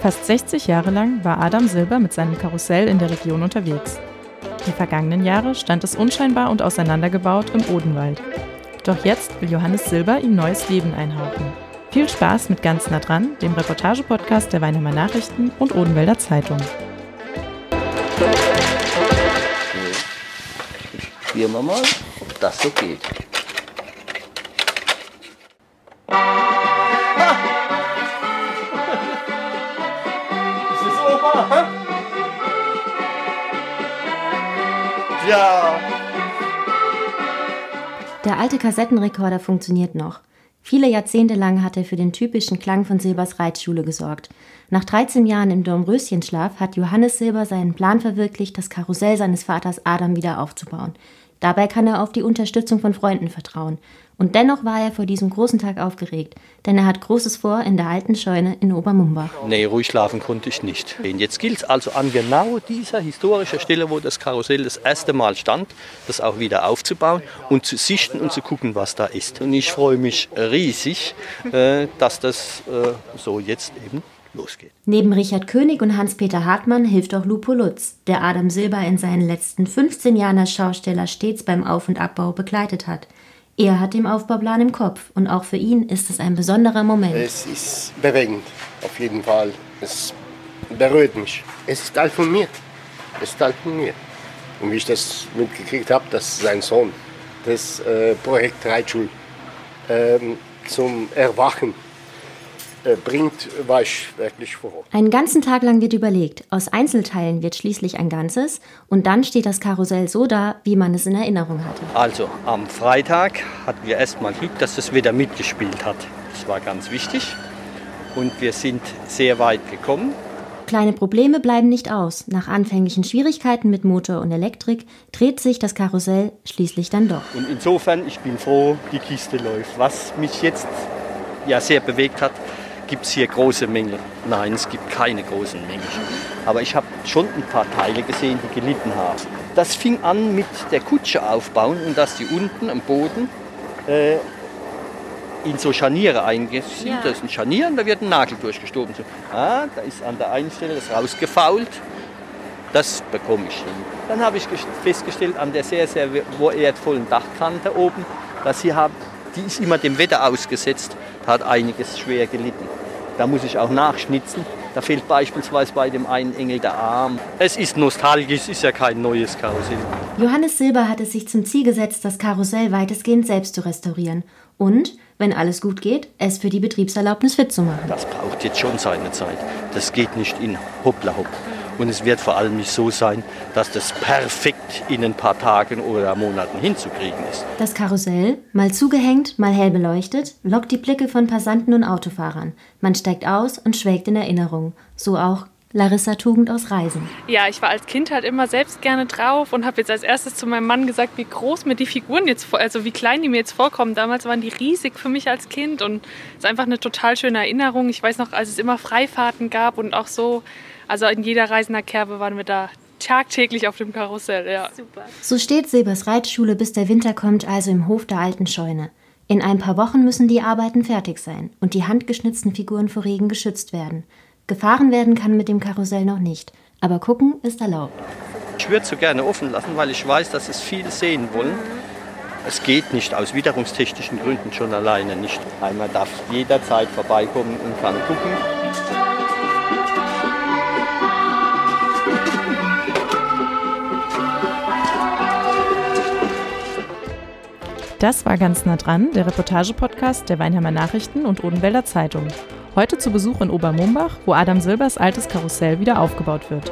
Fast 60 Jahre lang war Adam Silber mit seinem Karussell in der Region unterwegs. Die vergangenen Jahre stand es unscheinbar und auseinandergebaut im Odenwald. Doch jetzt will Johannes Silber ihm neues Leben einhauchen. Viel Spaß mit ganz nah dran, dem Reportage-Podcast der Weinheimer Nachrichten und Odenwälder Zeitung. Probieren wir mal, ob das so geht. Ja. Der alte Kassettenrekorder funktioniert noch. Viele Jahrzehnte lang hat er für den typischen Klang von Silbers Reitschule gesorgt. Nach 13 Jahren im Dornröschenschlaf hat Johannes Silber seinen Plan verwirklicht, das Karussell seines Vaters Adam wieder aufzubauen. Dabei kann er auf die Unterstützung von Freunden vertrauen. Und dennoch war er vor diesem großen Tag aufgeregt, denn er hat Großes vor in der alten Scheune in Obermumbach. Nee, ruhig schlafen konnte ich nicht. Jetzt gilt es also an genau dieser historischen Stelle, wo das Karussell das erste Mal stand, das auch wieder aufzubauen und zu sichten und zu gucken, was da ist. Und ich freue mich riesig, äh, dass das äh, so jetzt eben losgeht. Neben Richard König und Hans-Peter Hartmann hilft auch Lupo Lutz, der Adam Silber in seinen letzten 15 Jahren als Schausteller stets beim Auf- und Abbau begleitet hat. Er hat den Aufbauplan im Kopf und auch für ihn ist es ein besonderer Moment. Es ist bewegend, auf jeden Fall. Es berührt mich. Es ist Teil von mir. Es ist Teil von mir. Und wie ich das mitgekriegt habe, dass sein Sohn das äh, Projekt Reitschul ähm, zum Erwachen bringt, war ich wirklich froh. Einen ganzen Tag lang wird überlegt. Aus Einzelteilen wird schließlich ein Ganzes und dann steht das Karussell so da, wie man es in Erinnerung hatte. Also am Freitag hatten wir erstmal Glück, dass das Wetter mitgespielt hat. Das war ganz wichtig. Und wir sind sehr weit gekommen. Kleine Probleme bleiben nicht aus. Nach anfänglichen Schwierigkeiten mit Motor und Elektrik dreht sich das Karussell schließlich dann doch. Und insofern, ich bin froh, die Kiste läuft. Was mich jetzt ja sehr bewegt hat, gibt es hier große Mängel. Nein, es gibt keine großen Mängel. Aber ich habe schon ein paar Teile gesehen, die gelitten haben. Das fing an mit der Kutsche aufbauen und dass die unten am Boden äh, in so Scharniere eingesetzt sind. Ja. Da ist ein Scharnier und da wird ein Nagel durchgestoben. So, ah, da ist an der einen Stelle das rausgefault. Das bekomme ich hin. Dann habe ich gest- festgestellt, an der sehr, sehr erdvollen Dachkante oben, dass sie haben, die ist immer dem Wetter ausgesetzt. Da hat einiges schwer gelitten. Da muss ich auch nachschnitzen. Da fehlt beispielsweise bei dem einen Engel der Arm. Es ist nostalgisch, es ist ja kein neues Karussell. Johannes Silber hat es sich zum Ziel gesetzt, das Karussell weitestgehend selbst zu restaurieren und, wenn alles gut geht, es für die Betriebserlaubnis fit zu machen. Das braucht jetzt schon seine Zeit. Das geht nicht in hoppla hopp. Und es wird vor allem nicht so sein, dass das perfekt in ein paar Tagen oder Monaten hinzukriegen ist. Das Karussell, mal zugehängt, mal hell beleuchtet, lockt die Blicke von Passanten und Autofahrern. Man steigt aus und schwelgt in Erinnerung. So auch Larissa Tugend aus Reisen. Ja, ich war als Kind halt immer selbst gerne drauf und habe jetzt als erstes zu meinem Mann gesagt, wie groß mir die Figuren jetzt, also wie klein die mir jetzt vorkommen. Damals waren die riesig für mich als Kind und es ist einfach eine total schöne Erinnerung. Ich weiß noch, als es immer Freifahrten gab und auch so, also in jeder Reisender Kerbe waren wir da tagtäglich auf dem Karussell, ja. So steht Silbers Reitschule, bis der Winter kommt, also im Hof der alten Scheune. In ein paar Wochen müssen die Arbeiten fertig sein und die handgeschnitzten Figuren vor Regen geschützt werden. Gefahren werden kann mit dem Karussell noch nicht, aber gucken ist erlaubt. Ich würde es so gerne offen lassen, weil ich weiß, dass es viele sehen wollen. Es geht nicht aus witterungstechnischen Gründen schon alleine nicht. Einmal darf jederzeit vorbeikommen und kann gucken. Das war ganz nah dran, der Reportage-Podcast der Weinheimer Nachrichten und Odenwälder Zeitung. Heute zu Besuch in Obermumbach, wo Adam Silbers altes Karussell wieder aufgebaut wird.